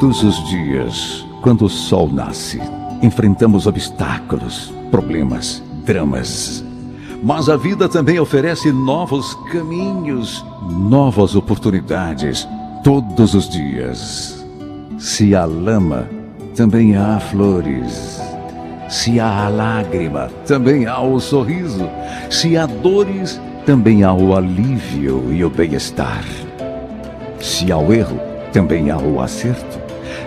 Todos os dias, quando o sol nasce, enfrentamos obstáculos, problemas, dramas. Mas a vida também oferece novos caminhos, novas oportunidades, todos os dias. Se há lama, também há flores. Se há a lágrima, também há o sorriso. Se há dores, também há o alívio e o bem-estar. Se há o erro, também há o acerto.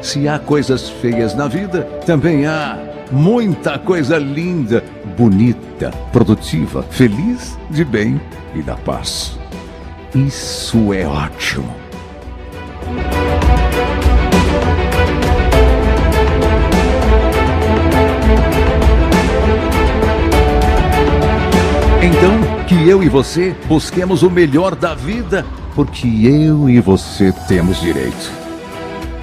Se há coisas feias na vida, também há muita coisa linda, bonita, produtiva, feliz, de bem e da paz. Isso é ótimo. Então, que eu e você busquemos o melhor da vida, porque eu e você temos direito.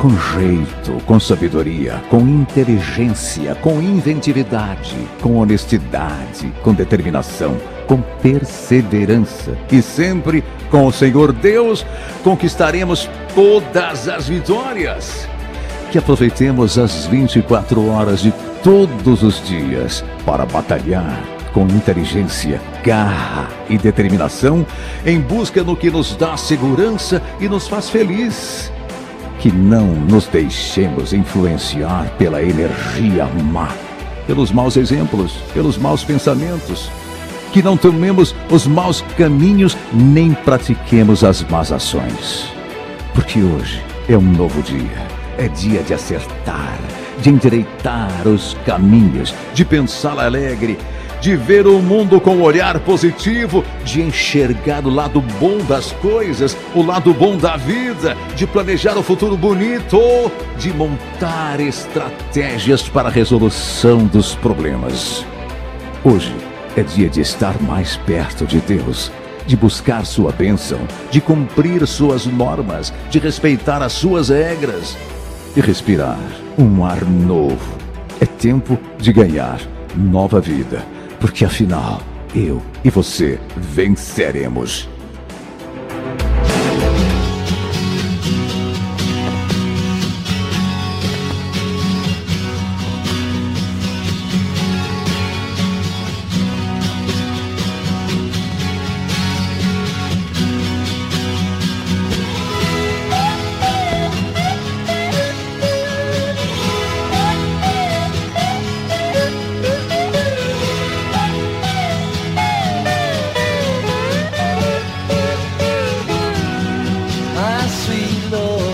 Com jeito, com sabedoria, com inteligência, com inventividade, com honestidade, com determinação, com perseverança e sempre com o Senhor Deus conquistaremos todas as vitórias. Que aproveitemos as 24 horas de todos os dias para batalhar com inteligência, garra e determinação em busca do que nos dá segurança e nos faz feliz. Que não nos deixemos influenciar pela energia má, pelos maus exemplos, pelos maus pensamentos. Que não tomemos os maus caminhos nem pratiquemos as más ações. Porque hoje é um novo dia, é dia de acertar, de endireitar os caminhos, de pensar alegre de ver o mundo com um olhar positivo, de enxergar o lado bom das coisas, o lado bom da vida, de planejar o futuro bonito, de montar estratégias para a resolução dos problemas. Hoje é dia de estar mais perto de Deus, de buscar sua bênção, de cumprir suas normas, de respeitar as suas regras, de respirar um ar novo. É tempo de ganhar nova vida porque afinal, eu e você venceremos. sweet Lord.